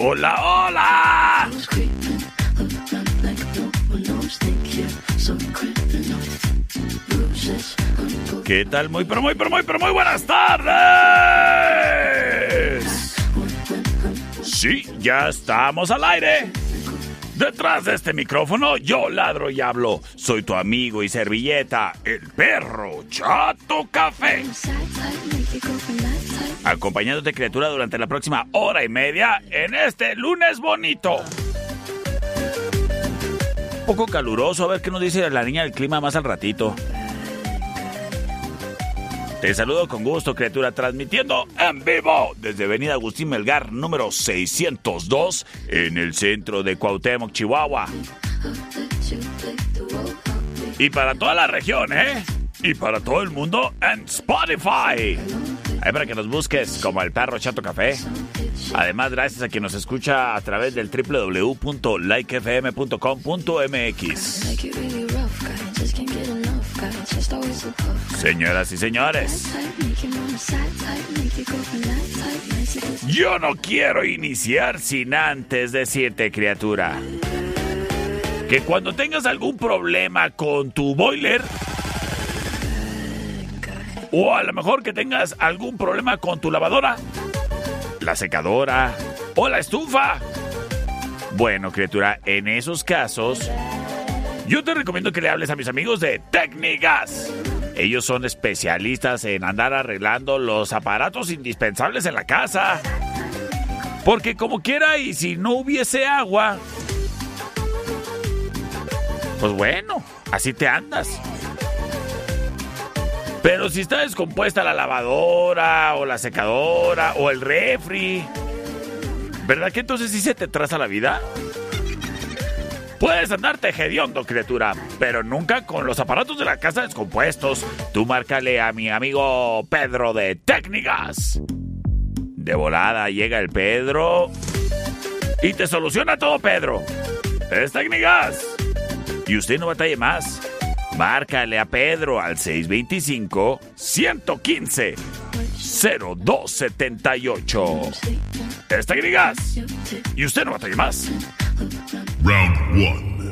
Hola, hola. ¿Qué tal? Muy, pero muy, pero muy, pero muy buenas tardes. Sí, ya estamos al aire. Detrás de este micrófono yo ladro y hablo. Soy tu amigo y servilleta, el perro Chato Café. Acompañándote criatura durante la próxima hora y media en este lunes bonito. Poco caluroso, a ver qué nos dice la niña del clima más al ratito. Te saludo con gusto, criatura, transmitiendo en vivo desde Avenida Agustín Melgar, número 602, en el centro de Cuauhtémoc, Chihuahua. Y para toda la región, ¿eh? Y para todo el mundo en Spotify. Ahí para que nos busques como el perro Chato Café. Además, gracias a quien nos escucha a través del www.likefm.com.mx. Señoras y señores, yo no quiero iniciar sin antes decirte, criatura, que cuando tengas algún problema con tu boiler, o a lo mejor que tengas algún problema con tu lavadora, la secadora o la estufa. Bueno, criatura, en esos casos, yo te recomiendo que le hables a mis amigos de Técnicas. Ellos son especialistas en andar arreglando los aparatos indispensables en la casa. Porque como quiera y si no hubiese agua, pues bueno, así te andas. Pero si está descompuesta la lavadora o la secadora o el refri, ¿verdad que entonces sí se te traza la vida? Puedes andarte hediondo, criatura, pero nunca con los aparatos de la casa descompuestos. Tú márcale a mi amigo Pedro de Técnicas. De volada llega el Pedro y te soluciona todo, Pedro. Es Técnicas. Y usted no batalle más. Márcale a Pedro al 625 115 0278. Es Técnicas. Y usted no batalle más. Round one.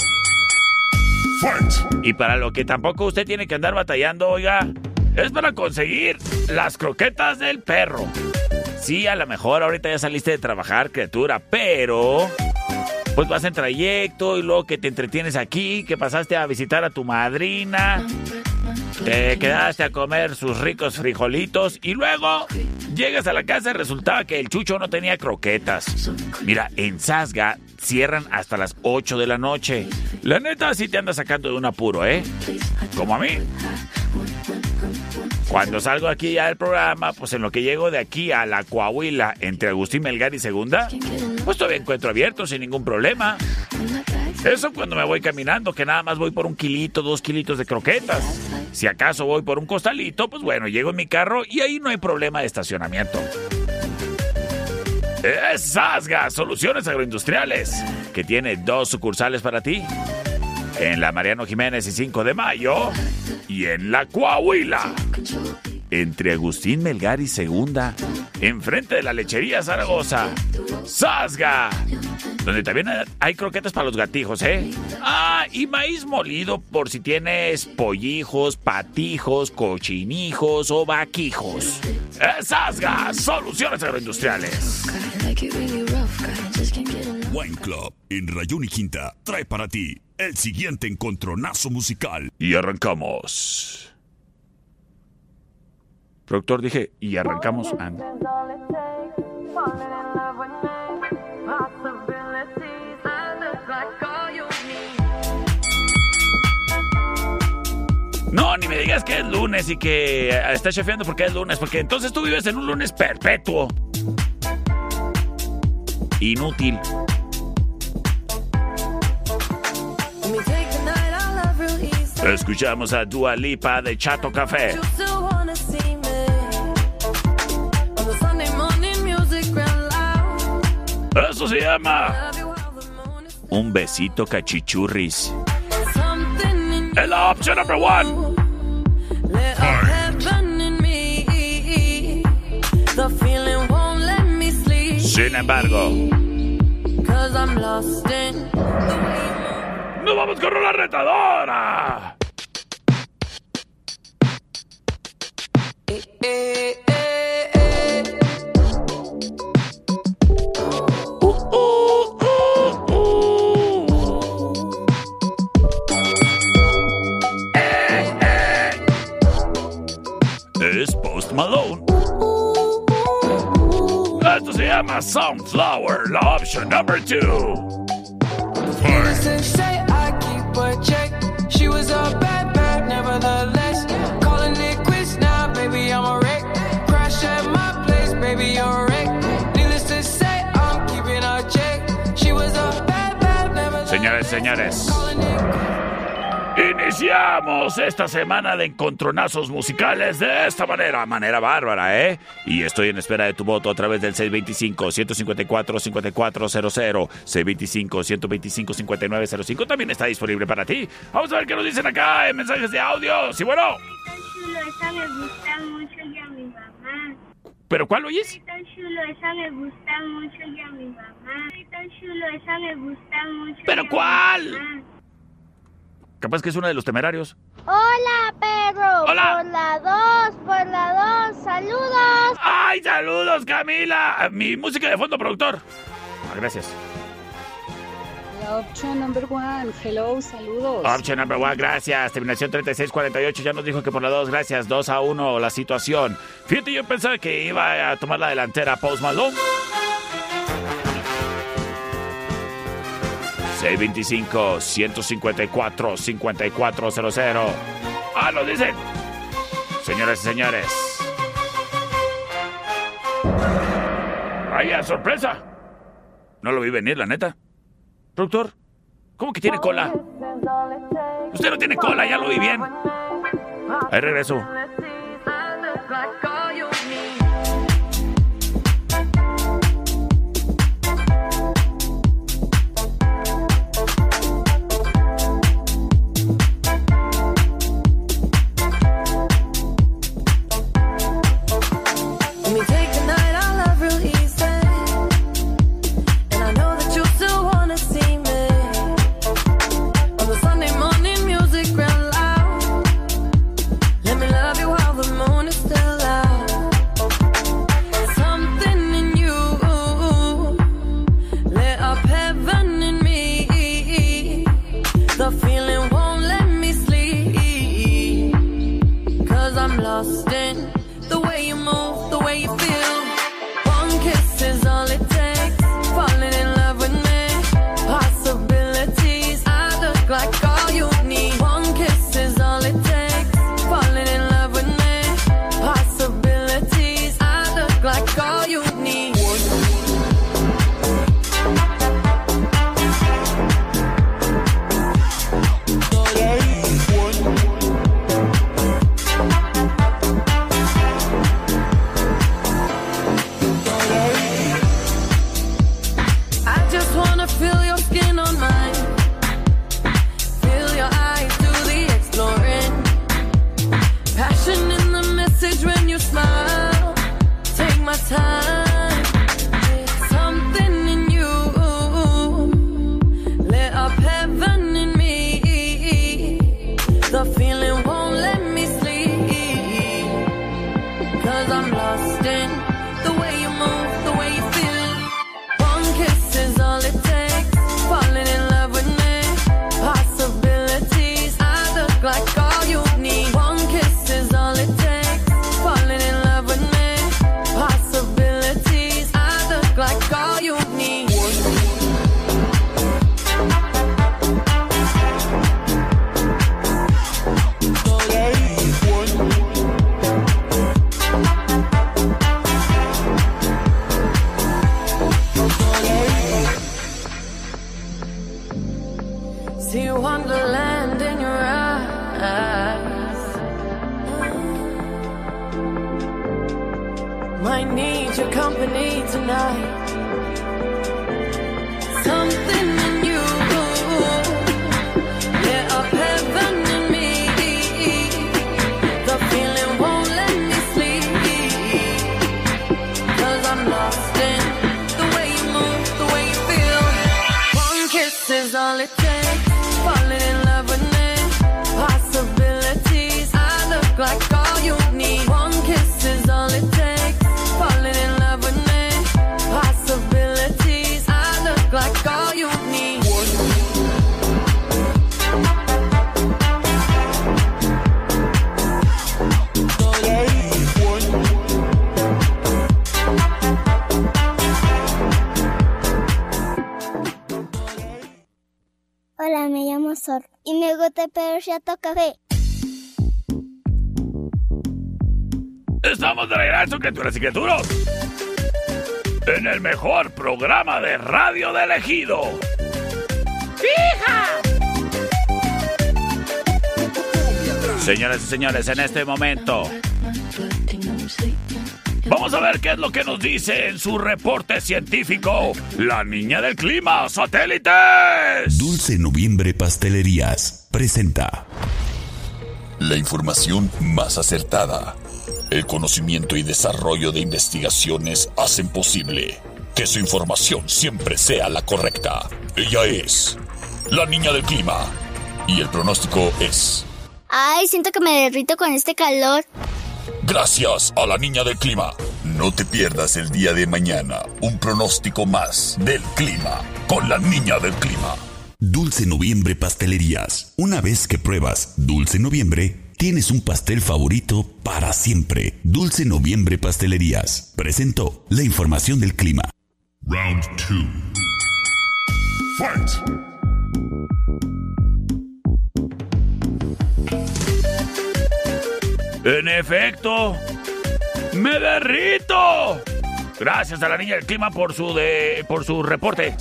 Fight. Y para lo que tampoco usted tiene que andar batallando, oiga, es para conseguir las croquetas del perro. Sí, a lo mejor ahorita ya saliste de trabajar, criatura, pero pues vas en trayecto y luego que te entretienes aquí, que pasaste a visitar a tu madrina, te quedaste a comer sus ricos frijolitos y luego llegas a la casa y resultaba que el chucho no tenía croquetas. Mira, en Sasga cierran hasta las 8 de la noche. La neta sí te anda sacando de un apuro, ¿eh? Como a mí. Cuando salgo aquí ya del programa, pues en lo que llego de aquí a la Coahuila, entre Agustín Melgar y Segunda, pues todavía encuentro abierto sin ningún problema. Eso cuando me voy caminando, que nada más voy por un kilito, dos kilitos de croquetas. Si acaso voy por un costalito, pues bueno, llego en mi carro y ahí no hay problema de estacionamiento. Es Sasga, Soluciones Agroindustriales, que tiene dos sucursales para ti. En la Mariano Jiménez y 5 de Mayo. Y en la Coahuila. Entre Agustín Melgar y Segunda. Enfrente de la lechería Zaragoza. Sasga. donde también hay croquetas para los gatijos, ¿eh? Ah, y maíz molido por si tienes pollijos, patijos, cochinijos o vaquijos. gas, soluciones agroindustriales. Wine Club en Rayón y Quinta trae para ti el siguiente encontronazo musical. Y arrancamos. Productor, dije, y arrancamos. No, ni me digas que es lunes y que está chefeando porque es lunes, porque entonces tú vives en un lunes perpetuo. Inútil. Escuchamos a Dua Lipa de Chato Café. Eso se llama un besito cachichurris. El la opción number one. Sin embargo, ¡No vamos con la retadora! Eh, eh, Esto se llama Sunflower, la opción number two. She was a bad, bad, nevertheless. Calling it quits now, baby, I'm a wreck. Crash at my place, baby, you're a wreck. Needless to say, I'm keeping a check. She was a bad, bad, nevertheless. Señores, señores. Iniciamos esta semana de encontronazos musicales de esta manera, manera bárbara, ¿eh? Y estoy en espera de tu voto a través del 625-154-5400, 625-125-5905. También está disponible para ti. Vamos a ver qué nos dicen acá en mensajes de audio. Sí, bueno. chulo, esa me gusta mucho y a mi mamá. ¿Pero cuál oyes? tan chulo, esa me gusta mucho y a mi mamá. tan chulo, esa me gusta mucho. ¿Pero cuál? Capaz que es uno de los temerarios. Hola, perro. Hola. Por la 2, por la 2. Saludos. ¡Ay, saludos, Camila! Mi música de fondo, productor. Ah, gracias. La opción number one. Hello, saludos. Option number one, gracias. Terminación 3648 ya nos dijo que por la 2, gracias. 2 a 1 la situación. Fíjate, yo pensaba que iba a tomar la delantera Post Malone. 625-154-5400. ¡Ah, lo dicen! Señoras y señores. ¡Vaya sorpresa! No lo vi venir, la neta. Productor, ¿cómo que tiene cola? Usted no tiene cola, ya lo vi bien. Ahí regreso. Might need your company tonight. Y me gusta el perro café. Estamos de regreso, criaturas y criaturas. En el mejor programa de radio del ejido. ¡Hija! Señoras y señores, en este momento vamos a ver qué es lo que nos dice en su reporte científico la niña del clima, satélites. Dulce Noviembre Pastelerías presenta la información más acertada. El conocimiento y desarrollo de investigaciones hacen posible que su información siempre sea la correcta. Ella es la niña del clima y el pronóstico es Ay, siento que me derrito con este calor. Gracias a la niña del clima. No te pierdas el día de mañana un pronóstico más del clima con la niña del clima. Dulce Noviembre Pastelerías. Una vez que pruebas Dulce Noviembre, tienes un pastel favorito para siempre. Dulce Noviembre Pastelerías. Presentó la información del clima. Round 2. Fight! En efecto, me derrito. Gracias a la niña del clima por su de, por su reporte.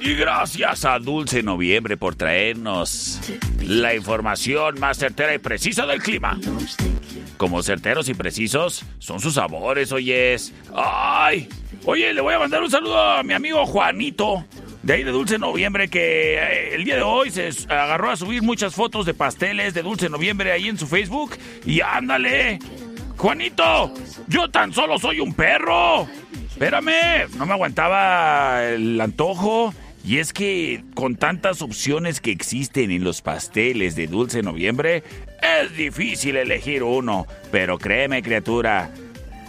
Y gracias a Dulce Noviembre por traernos la información más certera y precisa del clima. Como certeros y precisos son sus sabores, oyes. ¡Ay! Oye, le voy a mandar un saludo a mi amigo Juanito, de ahí de Dulce Noviembre, que eh, el día de hoy se agarró a subir muchas fotos de pasteles de Dulce Noviembre ahí en su Facebook. Y ándale, Juanito, yo tan solo soy un perro. Espérame, no me aguantaba el antojo. Y es que con tantas opciones que existen en los pasteles de Dulce Noviembre, es difícil elegir uno. Pero créeme, criatura,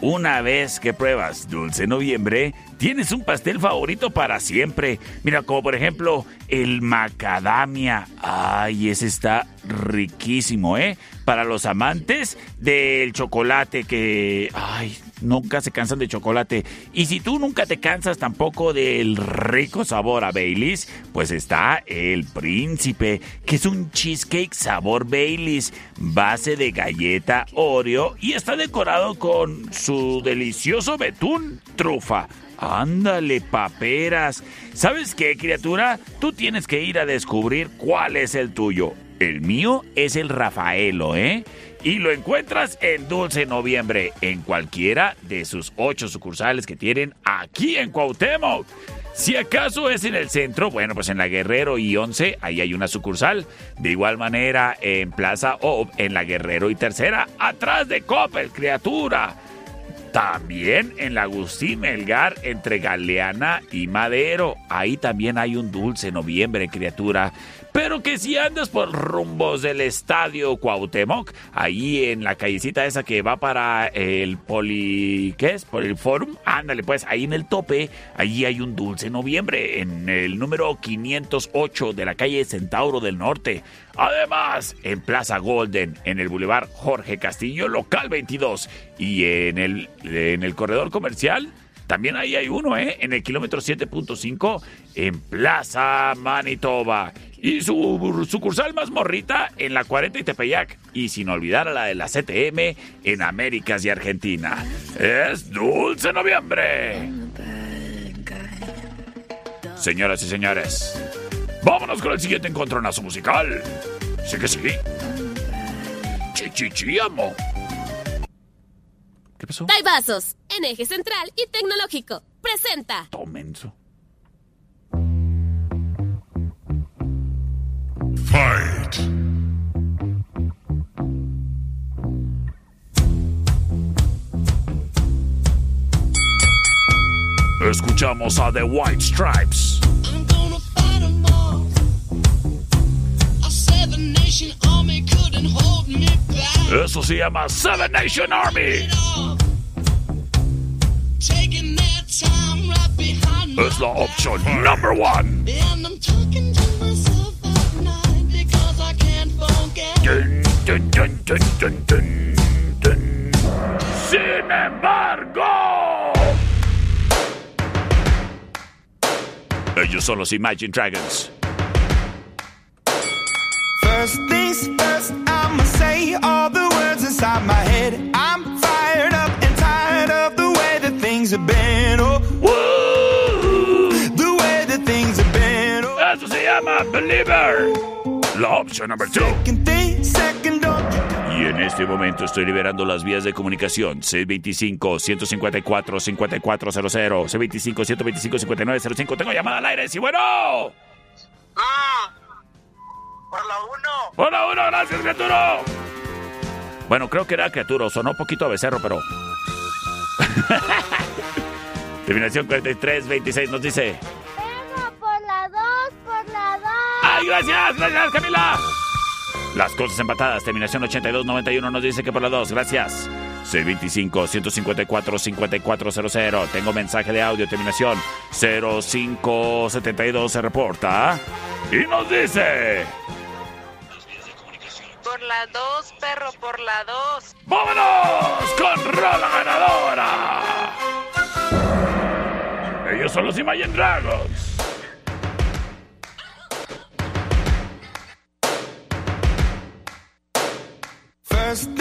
una vez que pruebas Dulce Noviembre, tienes un pastel favorito para siempre. Mira, como por ejemplo el macadamia. Ay, ese está riquísimo, ¿eh? Para los amantes del chocolate que... Ay, nunca se cansan de chocolate. Y si tú nunca te cansas tampoco del rico sabor a Baileys, pues está el príncipe, que es un cheesecake sabor Baileys, base de galleta Oreo y está decorado con su delicioso betún trufa. Ándale, paperas. ¿Sabes qué, criatura? Tú tienes que ir a descubrir cuál es el tuyo. El mío es el Rafaelo, ¿eh? Y lo encuentras en Dulce Noviembre, en cualquiera de sus ocho sucursales que tienen aquí en Cuauhtémoc. Si acaso es en el centro, bueno, pues en la Guerrero y 11, ahí hay una sucursal. De igual manera, en Plaza O, en la Guerrero y Tercera, atrás de Coppel, criatura. También en la Agustín Melgar entre Galeana y Madero. Ahí también hay un dulce noviembre, criatura. Pero que si andas por rumbos del estadio Cuauhtémoc, ahí en la callecita esa que va para el poli... ¿qué es? Por el forum. Ándale, pues ahí en el tope, ahí hay un dulce noviembre en el número 508 de la calle Centauro del Norte. Además, en Plaza Golden, en el Boulevard Jorge Castillo, local 22. Y en el, en el corredor comercial, también ahí hay uno, ¿eh? En el kilómetro 7.5, en Plaza Manitoba. Y su sucursal más morrita en la 40 y Tepeyac. Y sin olvidar a la de la CTM en Américas y Argentina. Es Dulce Noviembre. Señoras y señores, vámonos con el siguiente encontronazo musical. Sí que sí. Chichichi, amo. ¿Qué pasó? Taibazos, en eje central y tecnológico. Presenta. Tomenso. Fight. Escuchamos a The White Stripes. I'm gonna fight 'em all. A seven nation army. Eso se llama Seven Nation Army. Taking their time right behind my Es la opción number one. And I'm talking to myself at night because I can't forget. Dun, dun, dun, dun, dun, dun, dun. Sin embargo, ellos son los Imagine Dragons. First things first, I'ma say all the words inside my head. I'm fired up and tired of the way that things have been. Oh, the way that things have been. Oh, Eso se llama Believer. La opción number two. second thing, second, don't you Y en este momento estoy liberando las vías de comunicación. C25-154-5400. C25-125-5905. Tengo llamada al aire. Sí, bueno. Por la uno. Hola, uno, gracias, criatura. Bueno, creo que era criatura, sonó poquito a becerro, pero. Terminación 4326 nos dice. Por la dos, por la dos. ¡Ay, gracias! ¡Gracias, Camila! Las cosas empatadas. Terminación 8291 nos dice que por la 2. Gracias. C25-154-5400. Tengo mensaje de audio. Terminación 0572 se reporta. Y nos dice. Por la 2, perro, por la 2. ¡Vámonos con Rola Ganadora! Ellos son los Imagine Dragons. First,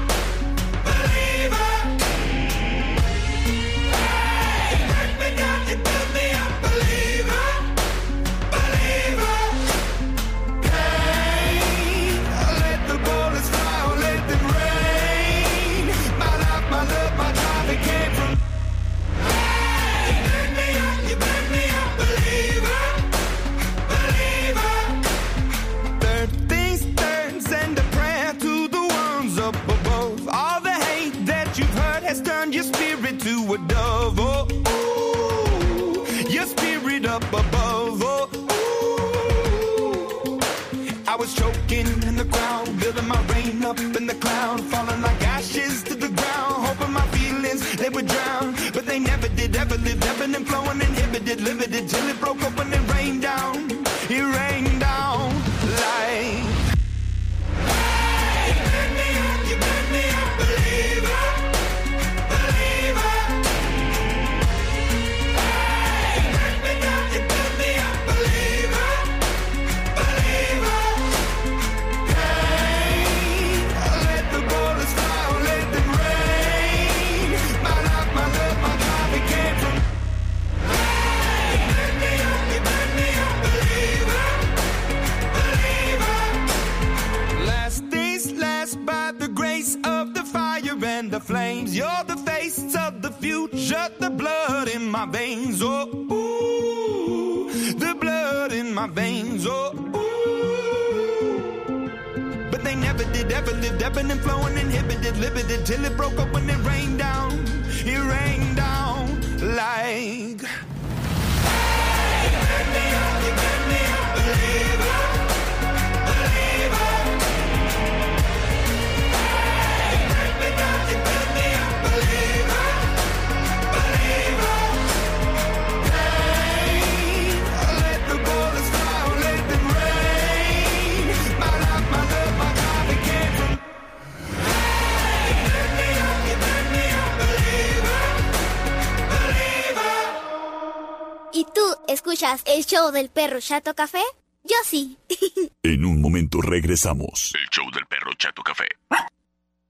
A dove. Oh, ooh, your spirit up above. my veins. Oh, ooh. But they never did, ever lived, ebbing and flowing, inhibited, limited, till it broke up when it rained down. It rained down like. ¿Escuchas el show del perro Chato Café? Yo sí. En un momento regresamos. El show del perro Chato Café.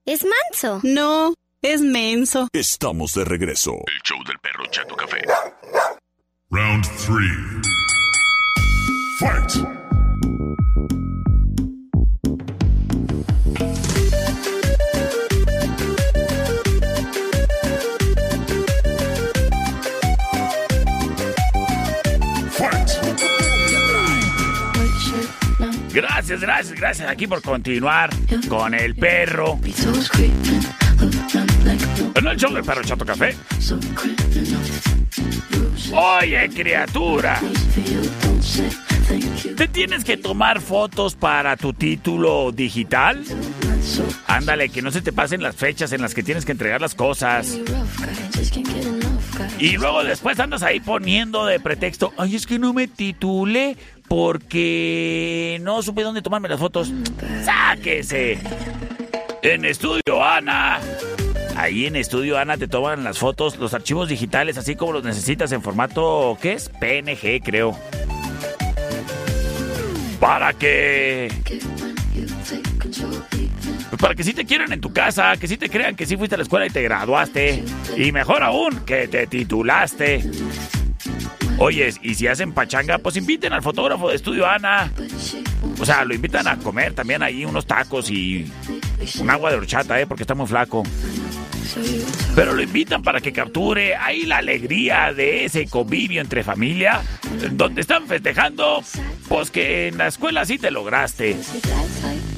¿Es manso? No, es menso. Estamos de regreso. El show del perro Chato Café. Round three. Fight! Fight! Gracias, gracias, gracias aquí por continuar con el perro. En el show del perro Chato Café. Oye, criatura. ¿Te tienes que tomar fotos para tu título digital? Ándale, que no se te pasen las fechas en las que tienes que entregar las cosas. Y luego después andas ahí poniendo de pretexto, ay, es que no me titulé porque no supe dónde tomarme las fotos. ¡Sáquese! En Estudio Ana. Ahí en Estudio Ana te toman las fotos, los archivos digitales, así como los necesitas en formato, ¿qué es? PNG, creo. Para que... Para que sí te quieran en tu casa, que sí te crean que sí fuiste a la escuela y te graduaste. Y mejor aún, que te titulaste. Oyes, y si hacen pachanga, pues inviten al fotógrafo de Estudio Ana. O sea, lo invitan a comer también ahí unos tacos y un agua de horchata, ¿eh? Porque está muy flaco. Pero lo invitan para que capture ahí la alegría de ese convivio entre familia, donde están festejando, pues que en la escuela sí te lograste.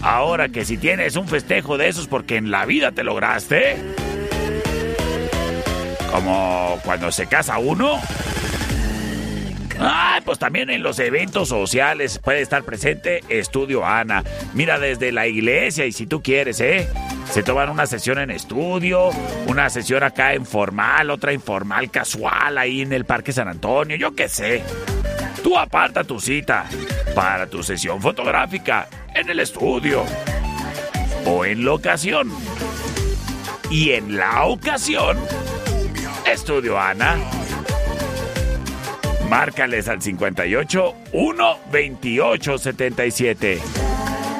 Ahora que si tienes un festejo de esos porque en la vida te lograste, como cuando se casa uno. Ay, pues también en los eventos sociales puede estar presente Estudio Ana. Mira, desde la iglesia y si tú quieres, ¿eh? Se toman una sesión en estudio, una sesión acá informal, otra informal casual ahí en el Parque San Antonio, yo qué sé. Tú aparta tu cita para tu sesión fotográfica en el estudio o en la ocasión. Y en la ocasión, Estudio Ana. Márcales al 58 1 28 77.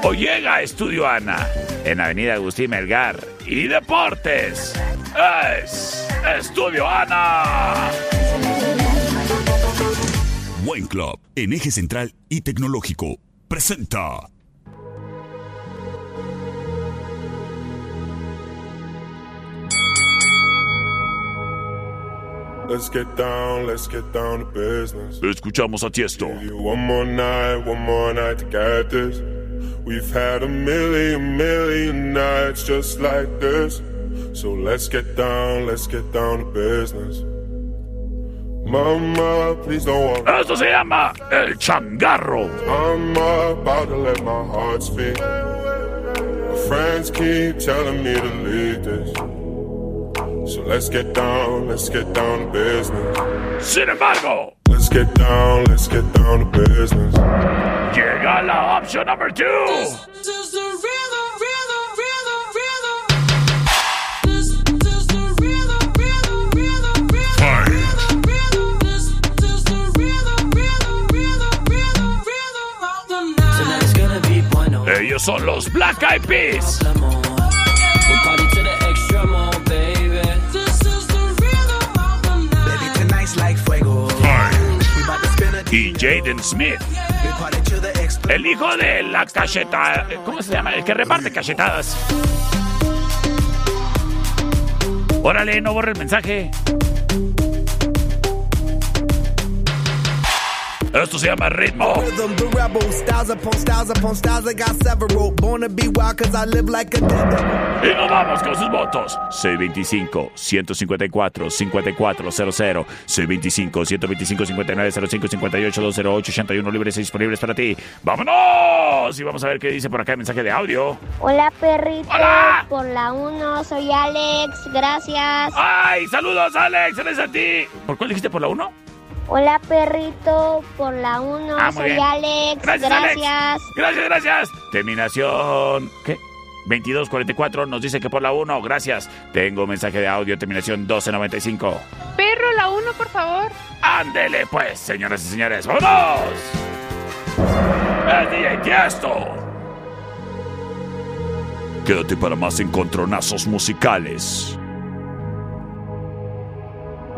O llega a Estudio Ana en Avenida Agustín Melgar y Deportes. Es Estudio Ana. Wine Club, en eje central y tecnológico, presenta. Let's get down, let's get down to business. Escuchamos a Tiesto. One more night, one more night to get this. We've had a million, million nights just like this. So let's get down, let's get down to business. Mama, please don't walk. Esto se llama El Changarro. I'm about to let my heart speak. My friends keep telling me to leave this. So let's get down, let's get down to business. Sin embargo, Let's get down, let's get down to business. llega la opción number two. Ellos son los Black Eyed Peas. Y Jaden Smith. El hijo de la cacheta. ¿Cómo se llama? El que reparte cachetadas. Órale, no borre el mensaje. Esto se llama ritmo. Rhythm, the rebel, styles upon styles upon styles, I got several. Born to be wild, cause I live like a devil. Y nos vamos con sus votos. 625-154-5400. 625-125-5905-58-208-81 libres y disponibles para ti. ¡Vámonos! Y vamos a ver qué dice por acá el mensaje de audio. Hola, perrito. Hola. Por la 1, soy Alex. Gracias. ¡Ay! ¡Saludos, Alex! ¡Eres a ti! ¿Por cuál dijiste? ¿Por la 1? Hola, perrito. Por la 1, Ah, soy bien. Alex. Gracias, Alex. Gracias. Gracias, gracias. Terminación. ¿Qué? 2244 nos dice que por la 1, gracias. Tengo mensaje de audio, terminación 1295. Perro, la uno, por favor. Ándele pues, señoras y señores, ¡vámonos! ¡El Tiesto! Quédate para más encontronazos musicales.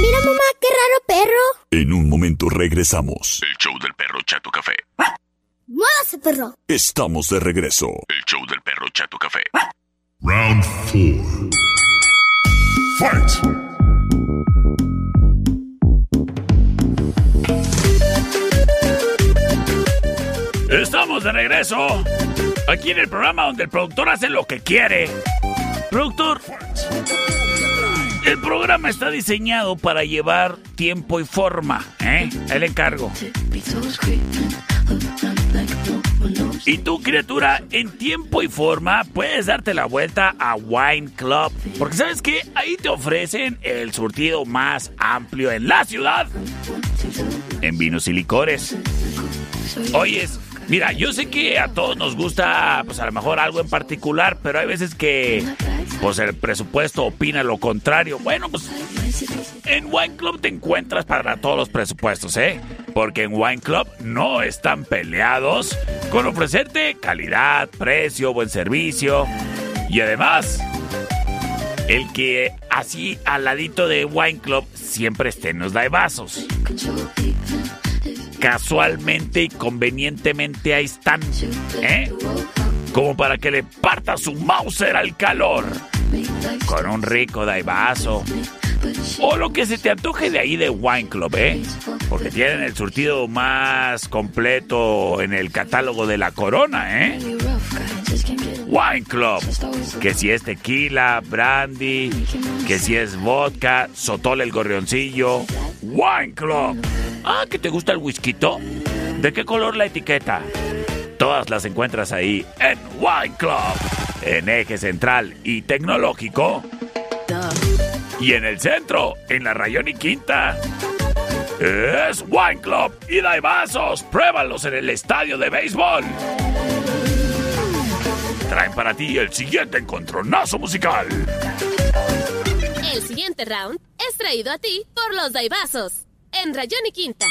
Mira, mamá, qué raro perro. En un momento regresamos. El show del perro Chato Café. Muévase, perro. Estamos de regreso. El show del perro Chato Café. Round 4. Fight. Estamos de regreso. Aquí en el programa donde el productor hace lo que quiere. Productor, el programa está diseñado para llevar tiempo y forma, ¿eh? El encargo. Y tú, criatura, en tiempo y forma puedes darte la vuelta a Wine Club. Porque sabes que ahí te ofrecen el surtido más amplio en la ciudad. En vinos y licores. Oyes, mira, yo sé que a todos nos gusta, pues a lo mejor algo en particular, pero hay veces que, pues el presupuesto opina lo contrario. Bueno, pues en Wine Club te encuentras para todos los presupuestos, ¿eh? Porque en Wine Club no están peleados con ofrecerte calidad, precio, buen servicio y además el que así al ladito de Wine Club siempre esté en los vasos. Casualmente y convenientemente ahí están, ¿eh? Como para que le parta su Mauser al calor. Con un rico daivaso. O lo que se te antoje de ahí de Wine Club, ¿eh? Porque tienen el surtido más completo en el catálogo de la corona, ¿eh? Wine Club. Que si es tequila, brandy, que si es vodka, sotol el gorrioncillo. Wine Club. Ah, ¿que te gusta el whisky? ¿De qué color la etiqueta? Todas las encuentras ahí en Wine Club. En eje central y tecnológico. Y en el centro, en la Rayón y Quinta. Es Wine Club y vasos. Pruébalos en el estadio de béisbol. Traen para para ti el siguiente encontronazo musical. El siguiente round es traído a ti por los Daibazos. En Rayón y Quinta.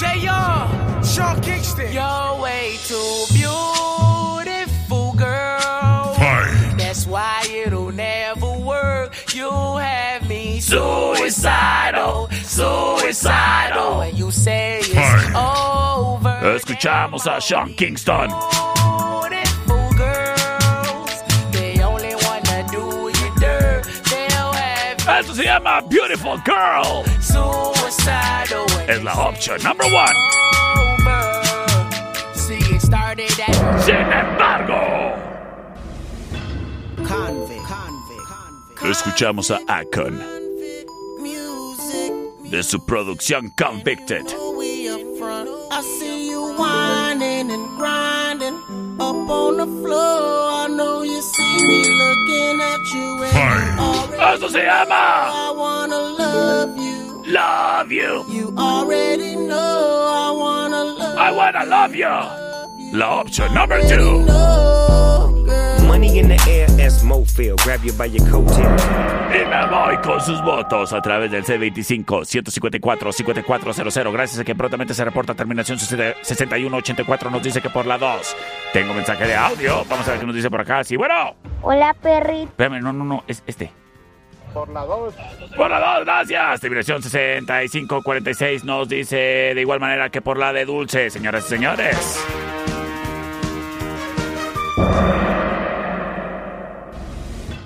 Say yo, Sean Kingston. You're way too beautiful, suicidal, suicidal. When you say it's over. Escuchamos a Sean Kingston. Beautiful girls, they only wanna do you dirt. They'll have Esto se llama Beautiful Girl. suicidal. when Es la opción number one. over. See, it started at Sin embargo, escuchamos a Akon de su producción Convicted. Esto se llama I wanna love you. Love You. You already know I wanna love I wanna love you. La opción number two. Money in the air as Mofil. Grab you by your coattail. Y me voy con sus votos a través del C25-154-5400. Gracias a que prontamente se reporta terminación 6184. Nos dice que por la 2. Tengo mensaje de audio. Vamos a ver qué nos dice por acá. Sí, bueno. Hola, perrito. Espérame, no, no, no. Es este. Por la 2. Por la 2, gracias. Terminación 6546 nos dice de igual manera que por la de Dulce, señoras y señores.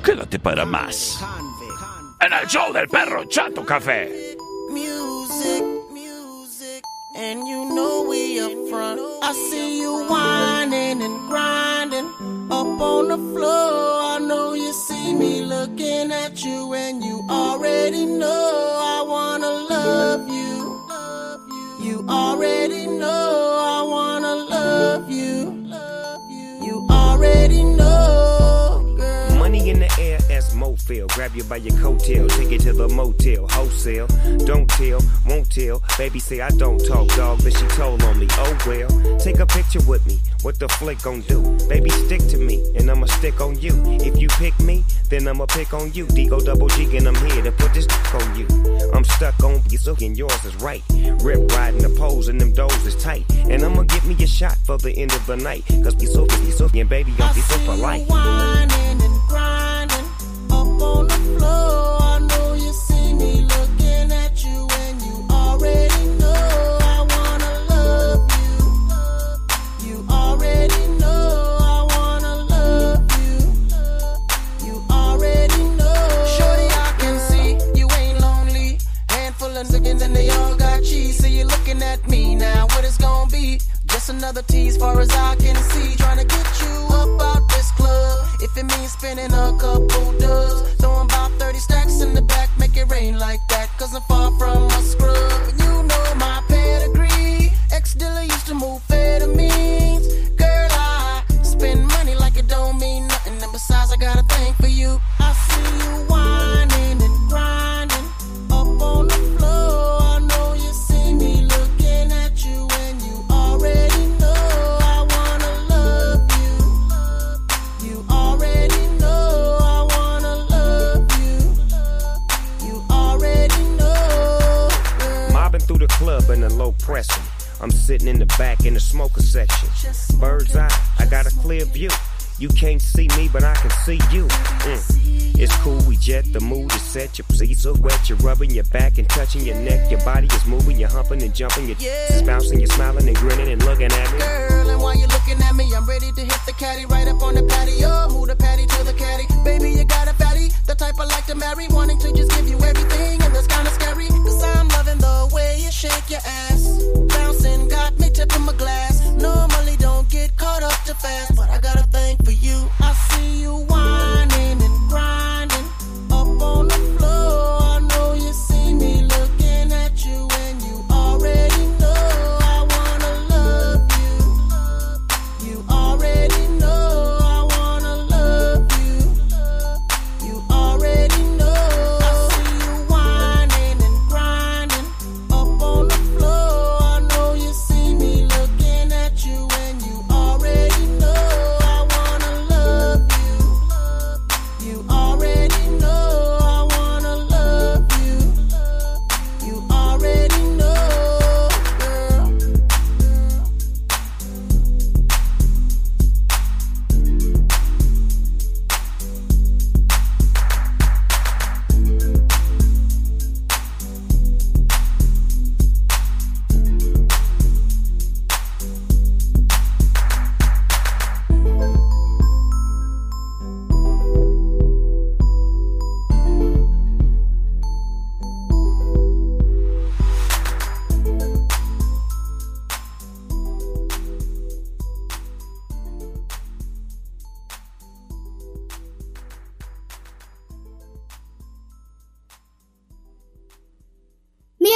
Quédate para más. En el show del perro Chato Café. music, music, and you know we up front. I see you whining and grinding up on the floor. I know you see me looking at you, and you already know I wanna love you. You already know I wanna love you. You Mofil. Grab you by your coattail. Take it to the motel. Wholesale. Don't tell, won't tell. Baby say I don't talk, dog. But she told on me. Oh well. Take a picture with me. What the flick gon' do? Baby, stick to me, and I'ma stick on you. If you pick me, then I'ma pick on you. Digo double G, and I'm here to put this on you. I'm stuck on you, so and yours is right. Rip riding the poles, and them doors is tight. And I'ma give me a shot for the end of the night. Cause we so, we so, and baby, I'm be so polite. Another tease, far as I can see. Trying to get you up out club. If it means spending a couple dubs, throwing about 30 stacks in the back, make it rain like that. Cause I'm far from a scrub. And you know my pedigree. Ex dealer used to move amphetamines. Clear view. You can't see me, but I can see you. Mm. It's cool, we jet, the mood is set. Your pleats are wet, you're rubbing your back and touching your neck. Your body is moving, you're humping and jumping. Your is bouncing, you're smiling and grinning and looking at me. Girl, and while you're looking at me, I'm ready to hit the caddy right up on the patio. Move the patty to the caddy. Baby, you got a fatty, the type I like to marry. Wanting to just give you everything, and that's kinda scary. Cause I'm loving the way you shake your ass. Bouncing, got me tipping my glass. Normally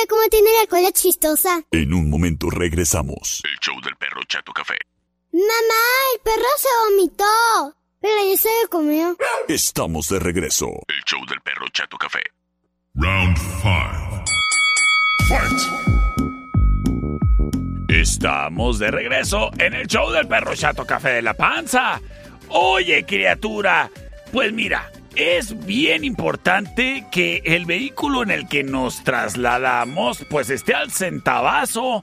mira cómo tiene la cola chistosa. En un momento regresamos. El show del perro Chato Café. Mamá, el perro se vomitó. Pero ya se lo comió. Estamos de regreso. El show del perro Chato Café. Round 5. Estamos de regreso en el show del perro chato café de la panza. Oye, criatura, pues mira, es bien importante que el vehículo en el que nos trasladamos pues esté al centavazo.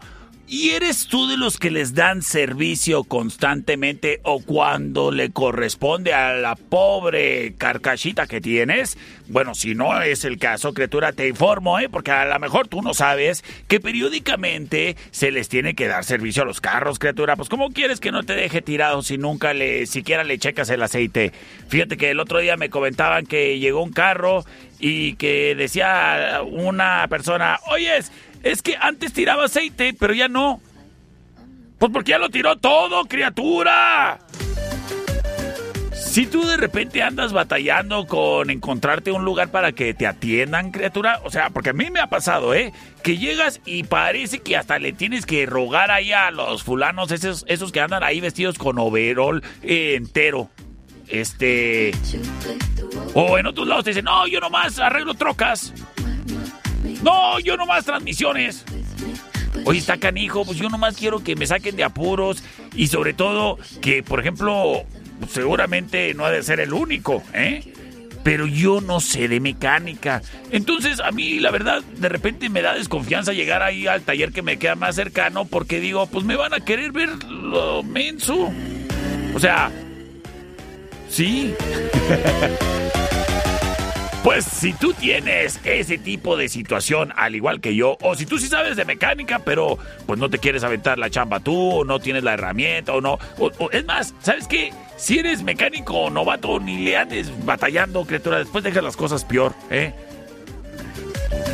¿Y eres tú de los que les dan servicio constantemente o cuando le corresponde a la pobre carcachita que tienes? Bueno, si no es el caso, criatura, te informo, ¿eh? Porque a lo mejor tú no sabes que periódicamente se les tiene que dar servicio a los carros, criatura. Pues, ¿cómo quieres que no te deje tirado si nunca le, siquiera le checas el aceite? Fíjate que el otro día me comentaban que llegó un carro y que decía una persona, oyes, es que antes tiraba aceite, pero ya no. Pues porque ya lo tiró todo, criatura. Si tú de repente andas batallando con encontrarte un lugar para que te atiendan, criatura, o sea, porque a mí me ha pasado, ¿eh? Que llegas y parece que hasta le tienes que rogar ahí a los fulanos, esos, esos que andan ahí vestidos con overol eh, entero. Este. O en otros lados te dicen, no, yo nomás arreglo trocas. No, yo nomás transmisiones. Oye, está canijo, pues yo nomás quiero que me saquen de apuros y sobre todo que, por ejemplo, seguramente no ha de ser el único, ¿eh? Pero yo no sé de mecánica. Entonces, a mí, la verdad, de repente me da desconfianza llegar ahí al taller que me queda más cercano porque digo, pues me van a querer ver lo menso. O sea, sí. Pues si tú tienes ese tipo de situación, al igual que yo, o si tú sí sabes de mecánica, pero pues no te quieres aventar la chamba tú, o no tienes la herramienta, o no. o- o- es más, ¿sabes qué? Si eres mecánico novato, ni le andes batallando, criatura, después dejas las cosas peor, ¿eh?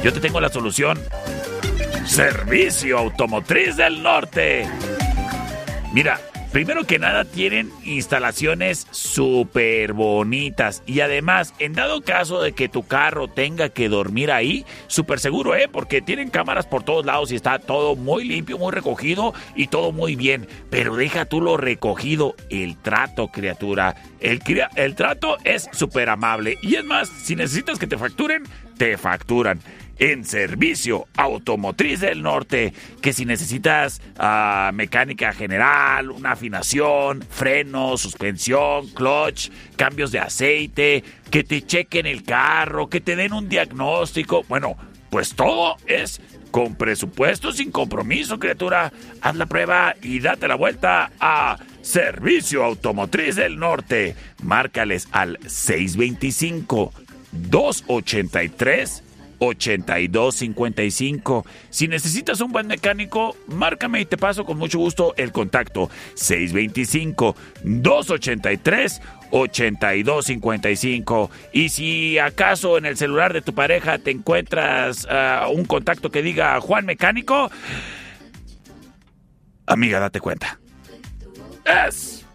Yo te tengo la solución. Servicio Automotriz del Norte. Mira, primero que nada tienen instalaciones súper bonitas y además, en dado caso de que tu carro tenga que dormir ahí, súper seguro, ¿eh? Porque tienen cámaras por todos lados y está todo muy limpio, muy recogido y todo muy bien. Pero deja tú lo recogido, el trato, criatura. El, el trato es súper amable y es más, si necesitas que te facturen, te facturan en Servicio Automotriz del Norte, que si necesitas ah, mecánica general, una afinación, frenos, suspensión, clutch, cambios de aceite, que te chequen el carro, que te den un diagnóstico, bueno, pues todo es con presupuesto sin compromiso, criatura. Haz la prueba y date la vuelta a Servicio Automotriz del Norte. Márcales al 625 283 8255. Si necesitas un buen mecánico, márcame y te paso con mucho gusto el contacto 625 283 8255. Y si acaso en el celular de tu pareja te encuentras ah, un contacto que diga Juan Mecánico, amiga, date cuenta. Es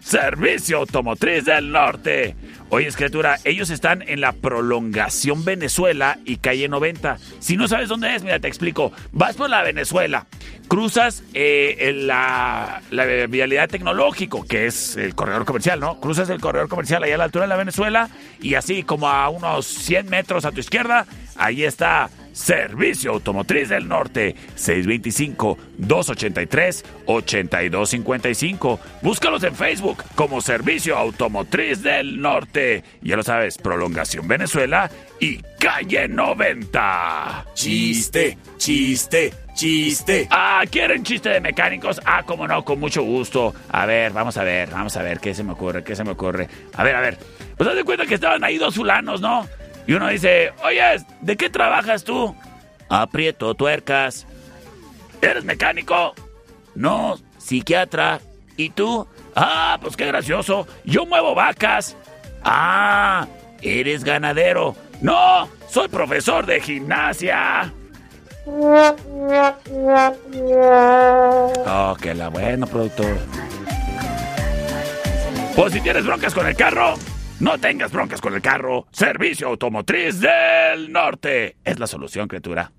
Servicio Automotriz del Norte. Oye, criatura, ellos están en la prolongación Venezuela y calle 90. Si no sabes dónde es, mira, te explico. Vas por la Venezuela, cruzas eh, la, la vialidad tecnológico, que es el corredor comercial, ¿no? Cruzas el corredor comercial allá a la altura de la Venezuela y así como a unos 100 metros a tu izquierda, ahí está Servicio Automotriz del Norte, 625-283-8255. Búscalos en Facebook como Servicio Automotriz del Norte. Ya lo sabes, Prolongación Venezuela y Calle 90. Chiste, chiste, chiste. Ah, ¿quieren chiste de mecánicos? Ah, cómo no, con mucho gusto. A ver, vamos a ver, vamos a ver, ¿qué se me ocurre? ¿Qué se me ocurre? A ver, a ver. Pues haz de cuenta que estaban ahí dos fulanos, ¿no? Y uno dice, oye, ¿de qué trabajas tú? Aprieto tuercas. ¿Eres mecánico? No, psiquiatra. ¿Y tú? Ah, pues qué gracioso. Yo muevo vacas. Ah, eres ganadero. No, soy profesor de gimnasia. Oh, que la buena, productor. Pues si tienes broncas con el carro, no tengas broncas con el carro. Servicio Automotriz del Norte. Es la solución, criatura.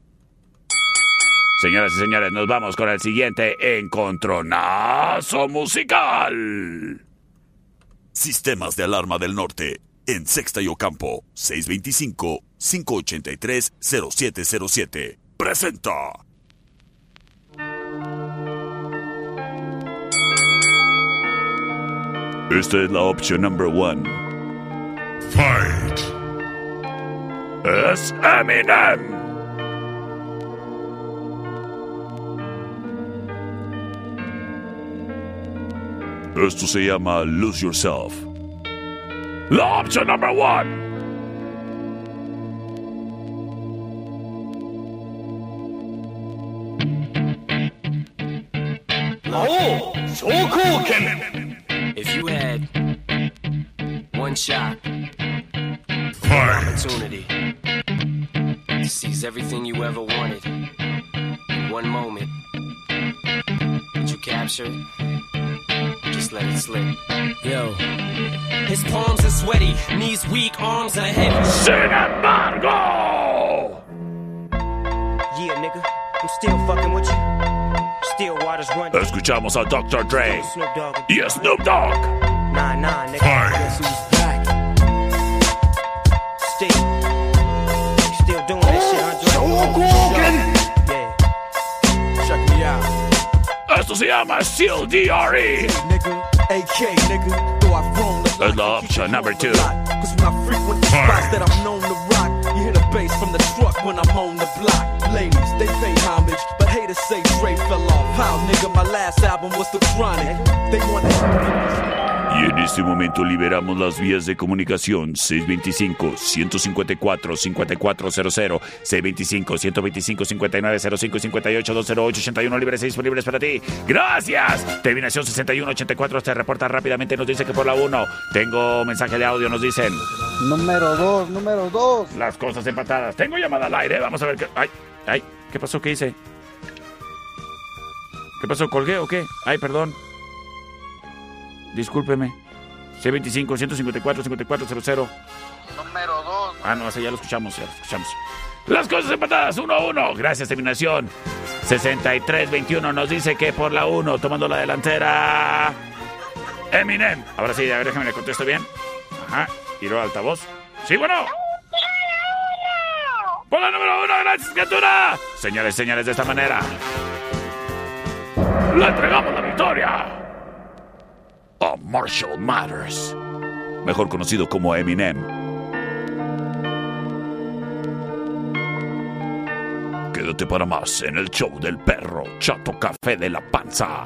Señoras y señores, nos vamos con el siguiente encontronazo musical. Sistemas de alarma del norte. En Sexta y Ocampo. 625-583-0707. Presenta. Esta es la opción number one. Fight. Es Eminem. Esto se llama Lose Yourself. La opción number one. Oh, so cool, Ken. If you had one shot, one opportunity to seize everything you ever wanted in one moment, would you capture it? Just let it slip. Yo. His palms are sweaty, knees weak, arms are heavy. Sin embargo. Yeah, nigga, I'm still fucking with you. Still waters run. Escuchamos a Dr. Dre Snoop Dogg. y Snoop Dogg. Nah, nah, nigga. I've grown the Es la number two. Cause when I frequent the spots that I'm known to rock, you hear the bass from the truck when I'm on the block. Ladies, they pay homage, haters say Dre fell off. How, nigga, my last album was The Chronic. They Y en este momento liberamos las vías de comunicación 625-154-5400, 625-125-5905 y 58-208-81 libres 6 disponibles para ti. ¡Gracias! Terminación 6184 se reporta rápidamente, nos dice que por la 1 tengo mensaje de audio, nos dicen Número 2, número 2. las cosas empatadas. Tengo llamada al aire, vamos a ver qué... ¡Ay! ¡Ay! ¿Qué pasó? ¿Qué hice? ¿Qué pasó? ¿Colgué o qué? Ay, perdón. Discúlpeme. C25-154-5400. Número 2. Ah, no, ese ya lo escuchamos, ya lo escuchamos. Las cosas empatadas, 1 a 1. Gracias, terminación. 63-21 nos dice que por la 1, tomando la delantera. Eminem. Ahora sí, a ver, déjame le contesto bien. Ajá. Giro altavoz. Sí, bueno. Por la número 1, gracias, criatura. Señores, señores, de esta manera. Le entregamos la victoria a Marshall Matters, mejor conocido como Eminem. Quédate para más en el show del perro Chato Café de la Panza.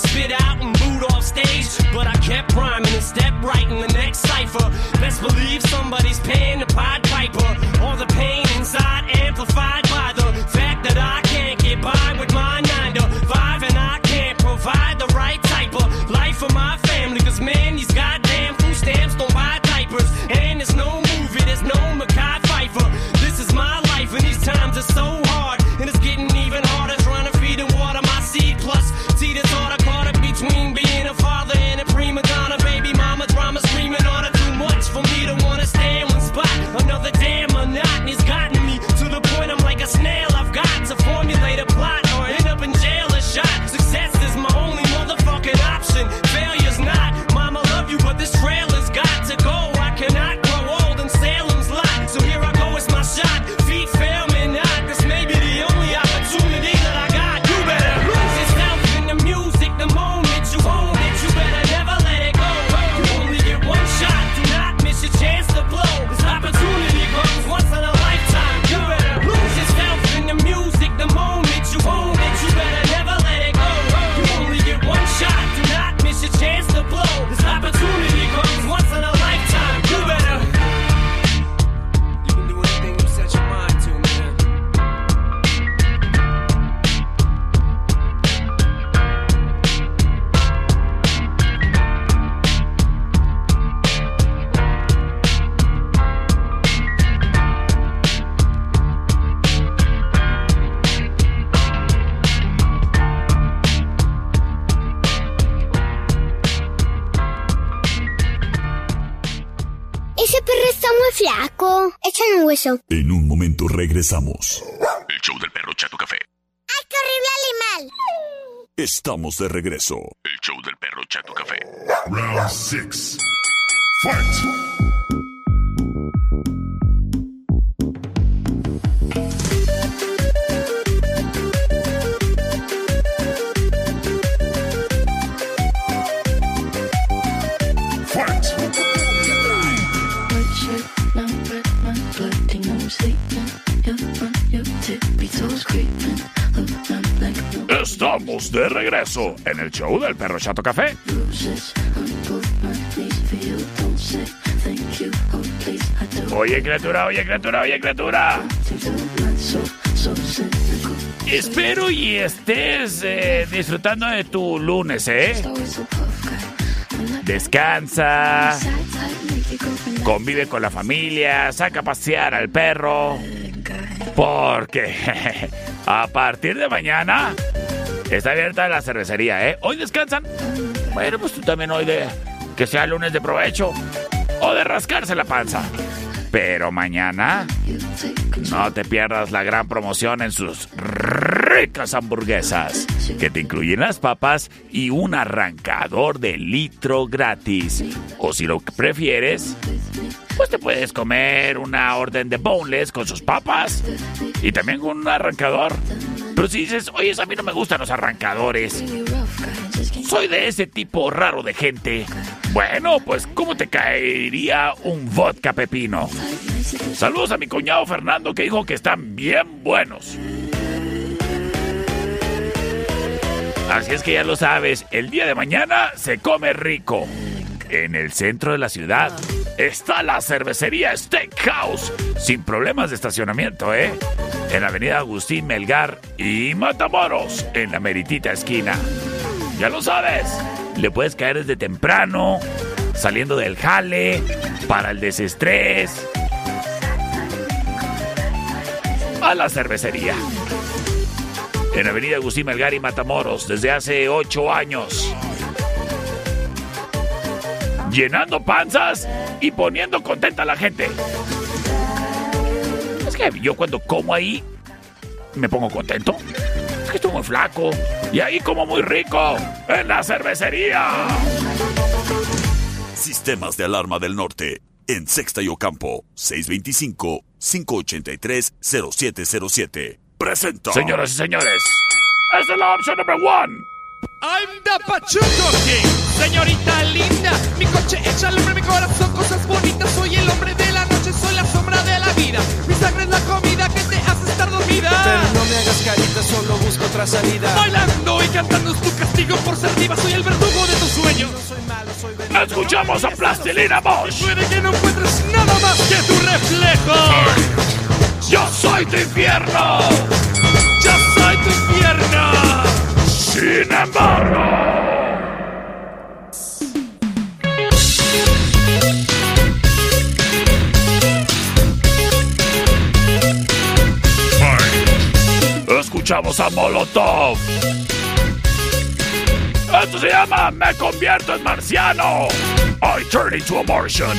spit out and En un momento regresamos. El show del perro Chato Café. ¡Ay, qué horrible animal! Estamos de regreso. El show del perro Chato Café. Round 6. Fight! Estamos de regreso en el show del perro Chato Café. Oye criatura, oye criatura, oye criatura. Espero y estés eh, disfrutando de tu lunes, ¿eh? Descansa. Convive con la familia, saca a pasear al perro. Porque a partir de mañana Está abierta la cervecería, ¿eh? Hoy descansan. Bueno, pues tú también hoy de que sea lunes de provecho o de rascarse la panza. Pero mañana no te pierdas la gran promoción en sus ricas hamburguesas, que te incluyen las papas y un arrancador de litro gratis. O si lo prefieres, pues te puedes comer una orden de boneless con sus papas y también un arrancador. Pero si dices, oye, a mí no me gustan los arrancadores. Soy de ese tipo raro de gente. Bueno, pues ¿cómo te caería un vodka pepino? Saludos a mi cuñado Fernando que dijo que están bien buenos. Así es que ya lo sabes, el día de mañana se come rico. En el centro de la ciudad está la cervecería Steakhouse, sin problemas de estacionamiento, ¿eh? En la avenida Agustín Melgar y Matamoros, en la meritita esquina. Ya lo sabes, le puedes caer desde temprano, saliendo del jale, para el desestrés. A la cervecería. En Avenida Agustín Melgar y Matamoros, desde hace ocho años. Llenando panzas y poniendo contenta a la gente. Es que yo cuando como ahí, me pongo contento. Es que estoy muy flaco. Y ahí como muy rico. En la cervecería. Sistemas de alarma del norte. En Sexta y Ocampo. 625-583-0707. Presenta. Señoras y señores, esta es la opción number one. I'm the Pachuco King, señorita linda. Mi coche echa al hombre, mi corazón, cosas bonitas. Soy el hombre de la noche, soy la sombra de la vida. Mi sangre es la comida que te hace estar dormida. Pero no me hagas carita, solo busco otra salida. Bailando y cantando es tu castigo por ser diva. Soy el verdugo de tus sueños. Escuchamos a Plastilina Mosh. Puede que no encuentres nada más que tu reflejo. Yo soy tu infierno. Yo soy tu infierno. Sin embargo. Escuchamos a Molotov. Esto se llama Me convierto en marciano. I turn into a Martian.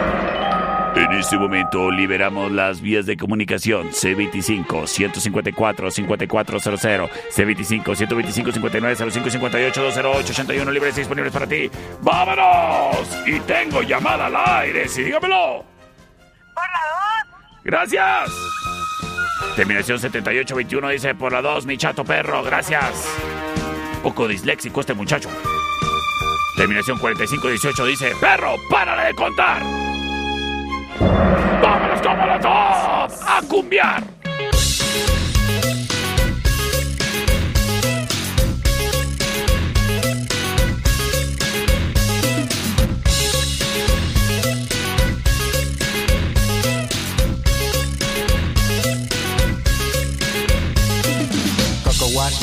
En este momento liberamos las vías de comunicación C25-154-5400, C25-125-5905-58-208-81 libres y disponibles para ti. ¡Vámonos! Y tengo llamada al aire, sí, dígamelo. Por la dos. Gracias. Terminación 7821 dice por la 2, mi chato perro, gracias. Poco disléxico este muchacho. Terminación 4518 dice, perro, párale de contar. ¡Vámonos dos! ¡A cumbiar!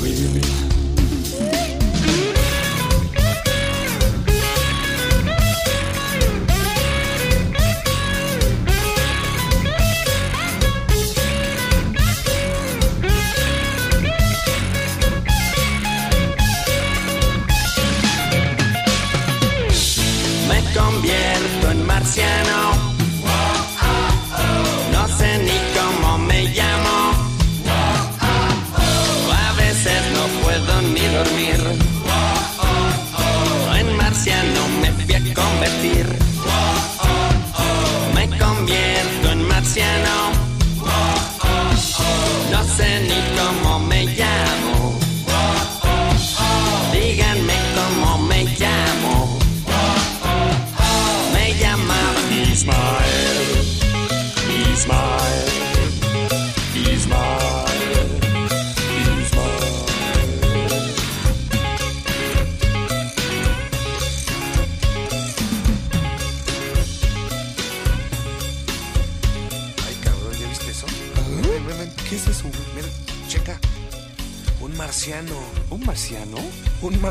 Me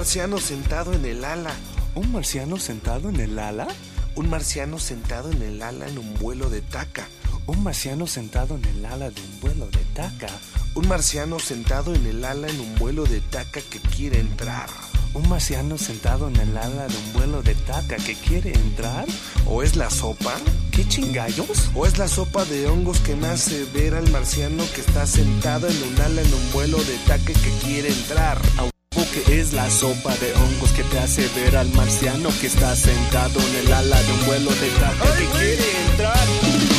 marciano sentado en el ala. ¿Un marciano sentado en el ala? Un marciano sentado en el ala en un vuelo de taca. ¿Un marciano sentado en el ala de un vuelo de taca? Un marciano sentado en el ala en un vuelo de taca que quiere entrar. ¿Un marciano sentado en el ala de un vuelo de taca que quiere entrar? ¿O es la sopa? ¿Qué chingallos? ¿O es la sopa de hongos que me hace ver al marciano que está sentado en un ala en un vuelo de taca que quiere entrar? ¿O que es la sopa de hongos que te hace ver al marciano que está sentado en el ala de un vuelo de taca que quiere entrar?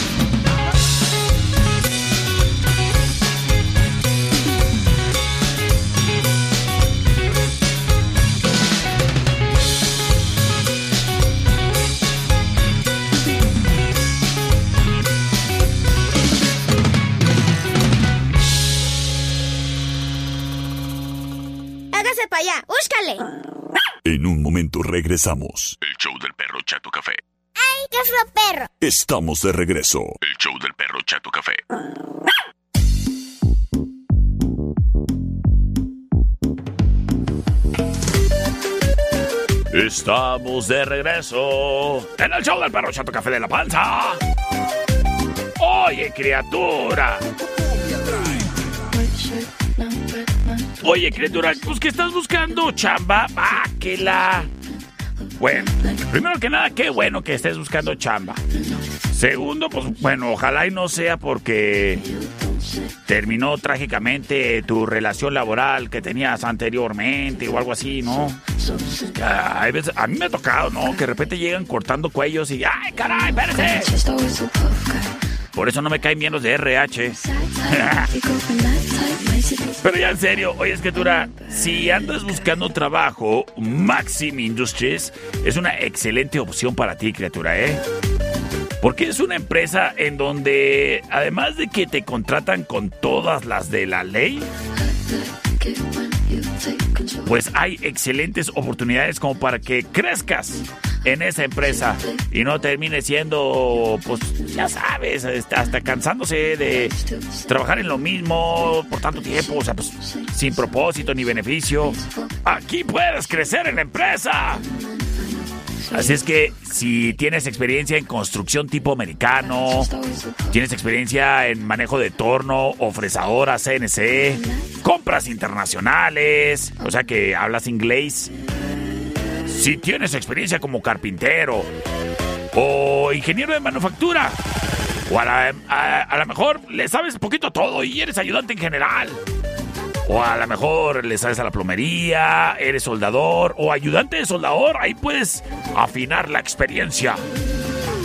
En un momento regresamos. El show del perro Chato Café. ¡Ay, qué es lo perro! Estamos de regreso. El show del perro Chato Café. Estamos de regreso en el show del perro Chato Café de la Panza. Oye, criatura. Oye, criatura, pues que estás buscando chamba, la. Bueno, primero que nada, qué bueno que estés buscando chamba. Segundo, pues bueno, ojalá y no sea porque terminó trágicamente tu relación laboral que tenías anteriormente o algo así, ¿no? Ah, veces- a mí me ha tocado, ¿no? Que de repente llegan cortando cuellos y ¡ay, caray, espérate! Por eso no me caen bien los de RH. Pero ya en serio, oye, escritura, si andas buscando trabajo, Maxim Industries es una excelente opción para ti, criatura, ¿eh? Porque es una empresa en donde, además de que te contratan con todas las de la ley, pues hay excelentes oportunidades como para que crezcas en esa empresa y no termine siendo, pues ya sabes, hasta cansándose de trabajar en lo mismo por tanto tiempo, o sea, pues sin propósito ni beneficio. Aquí puedes crecer en la empresa. Así es. que si tienes experiencia en construcción tipo americano, tienes experiencia en manejo de torno o fresadora CNC, compras internacionales, o sea que hablas inglés, si tienes experiencia como carpintero o ingeniero de manufactura, o a la, a, a lo mejor le sabes poquito todo y eres ayudante en general. O a lo mejor le sabes a la plomería, eres soldador o ayudante de soldador, ahí puedes afinar la experiencia.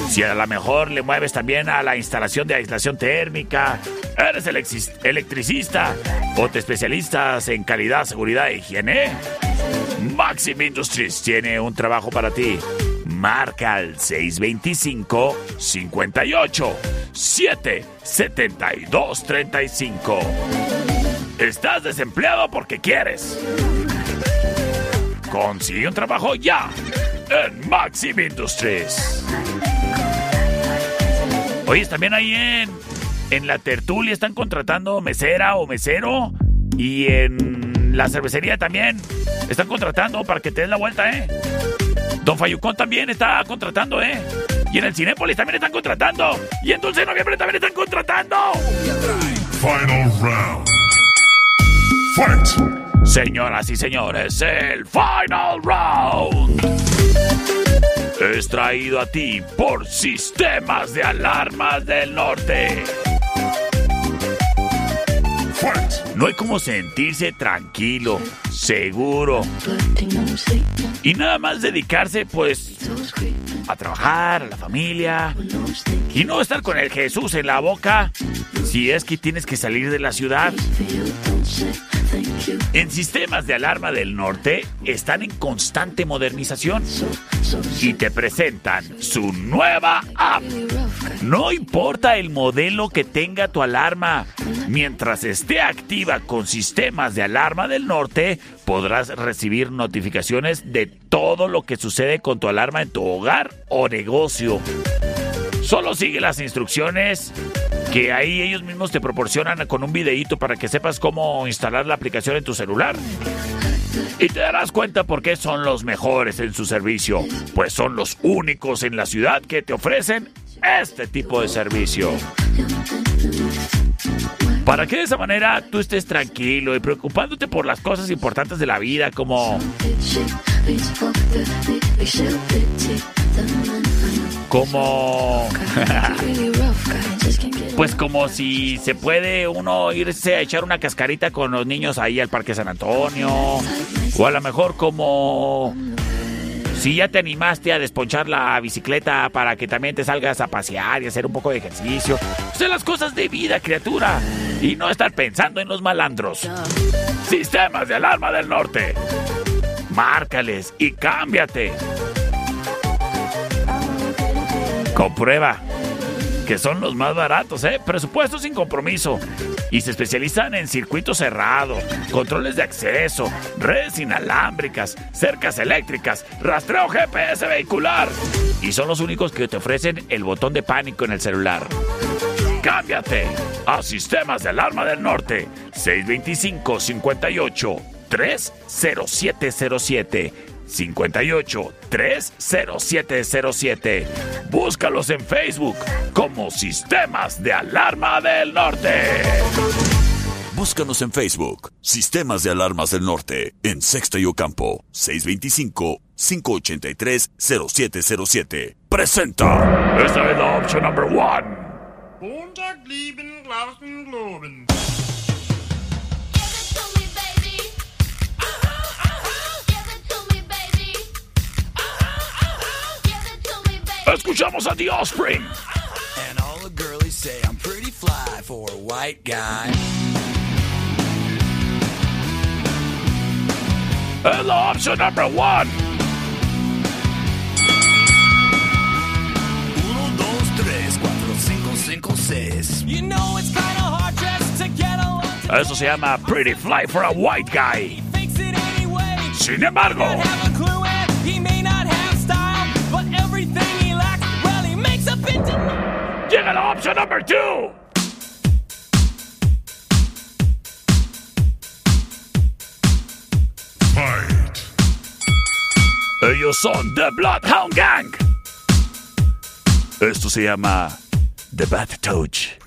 Si a lo mejor le mueves también a la instalación de aislación térmica, eres electric- electricista o te especialistas en calidad, seguridad e higiene, Maxim Industries tiene un trabajo para ti. Marca al 625 58 7 72 35. ¿Estás desempleado porque quieres? Consigue un trabajo ya en Maxim Industries. Oye, también ahí en, en la tertulia están contratando mesera o mesero. Y en la cervecería también están contratando para que te des la vuelta, ¿eh? Don Fayucón también está contratando, ¿eh? Y en el Cinépolis también están contratando. Y en Dulce Noviembre también están contratando. Final round. Fight. Señoras y señores, el Final Round es traído a ti por Sistemas de Alarmas del Norte. No hay como sentirse tranquilo, seguro y nada más dedicarse pues a trabajar, a la familia y no estar con el Jesús en la boca si es que tienes que salir de la ciudad. En sistemas de alarma del norte están en constante modernización y te presentan su nueva app. No importa el modelo que tenga tu alarma, mientras esté activa con sistemas de alarma del norte, podrás recibir notificaciones de todo lo que sucede con tu alarma en tu hogar o negocio. Solo sigue las instrucciones que ahí ellos mismos te proporcionan con un videíto para que sepas cómo instalar la aplicación en tu celular. Y te darás cuenta por qué son los mejores en su servicio, pues son los únicos en la ciudad que te ofrecen este tipo de servicio. Para que de esa manera tú estés tranquilo y preocupándote por las cosas importantes de la vida como como pues como si se puede uno irse a echar una cascarita con los niños ahí al Parque San Antonio o a lo mejor como si ya te animaste a desponchar la bicicleta para que también te salgas a pasear y hacer un poco de ejercicio. Sea, las cosas de vida, criatura. Y no estar pensando en los malandros. Sistemas de alarma del norte. Márcales y cámbiate. Comprueba que son los más baratos, ¿eh? Presupuesto sin compromiso. Y se especializan en circuitos cerrados, controles de acceso, redes inalámbricas, cercas eléctricas, rastreo GPS vehicular. Y son los únicos que te ofrecen el botón de pánico en el celular. Cámbiate a Sistemas de Alarma del Norte 625 58 30707 58 30707. Búscalos en Facebook como Sistemas de Alarma del Norte. Búscanos en Facebook, Sistemas de Alarmas del Norte, en Sexta y Ocampo, 625-583-0707. Presenta. Esta es la opción number one. Escuchamos a The Offspring. And all the girlies say I'm pretty fly for a white guy. Es la opción number one. Uno, dos, tres, cuatro, cinco, cinco, seis. You know it's kinda hard just to get along. Eso se llama Pretty Fly for a White Guy. Fakes it anyway. Sin embargo, he makes up into. llega number two. Fight. Ellos son The Bloodhound Gang. Esto se llama The Bat Touch.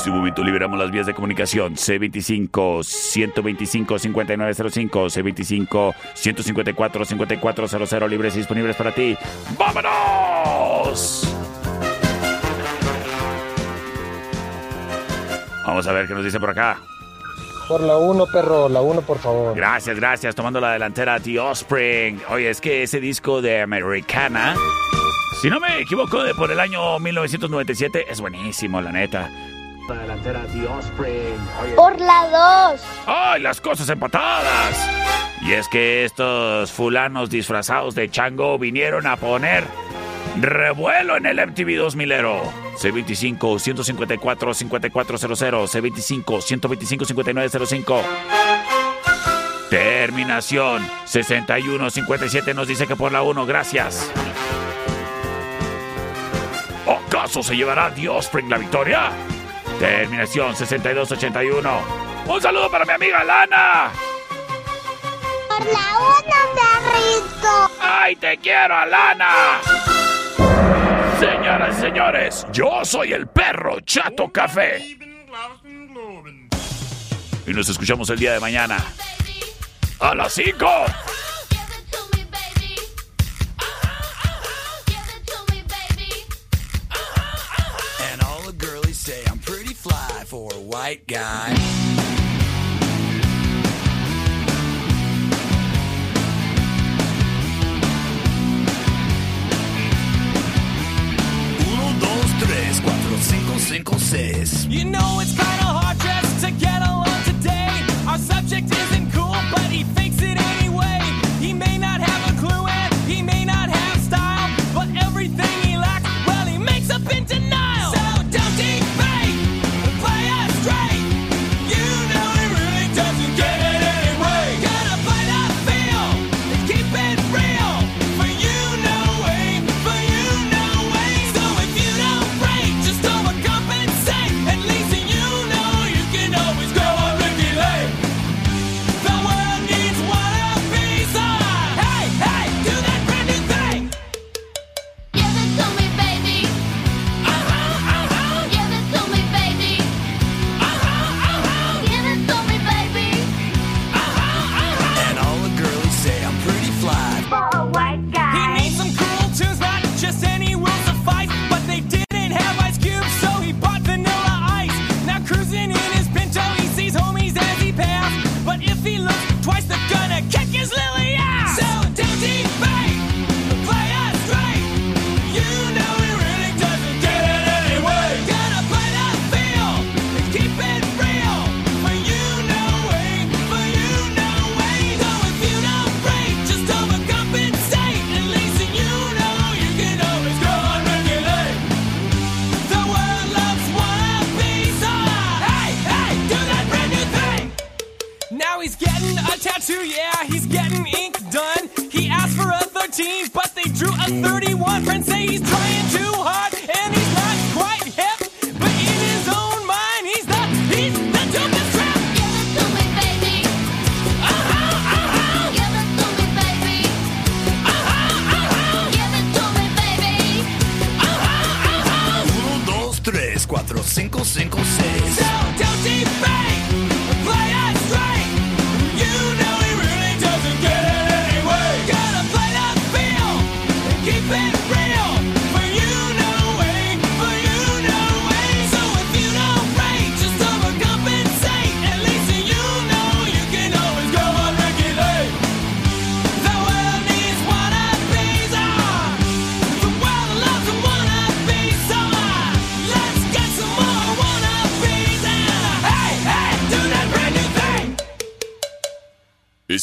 Este momento liberamos las vías de comunicación. C25 125 5905, C25 154 5400 libres y disponibles para ti. ¡Vámonos! Vamos a ver qué nos dice por acá. Por la 1, perro, la 1, por favor. Gracias, gracias. Tomando la delantera The Offspring. Oye, es que ese disco de Americana, si no me equivoco, de por el año 1997, es buenísimo, la neta. La delantera The. Oye, Por la 2. ¡Ay, las cosas empatadas! Y es que estos fulanos disfrazados de chango vinieron a poner revuelo en el MTV 2000ero. C25 154 5400 C25 125 5905 Terminación 6157 nos dice que por la 1, gracias. ¿Acaso se llevará The Offspring la victoria? Terminación 6281. Un saludo para mi amiga Lana. Por la 1, perrito. ¡Ay, te quiero, Alana! Señoras y señores, yo soy el perro Chato Café. Y nos escuchamos el día de mañana. A las 5. White guy. Uno, dos, tres, cuatro, cinco, cinco, seis. You know it's kinda hard just to get along today. Our subject isn't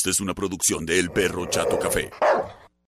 Es una producción de El Perro Chato Café.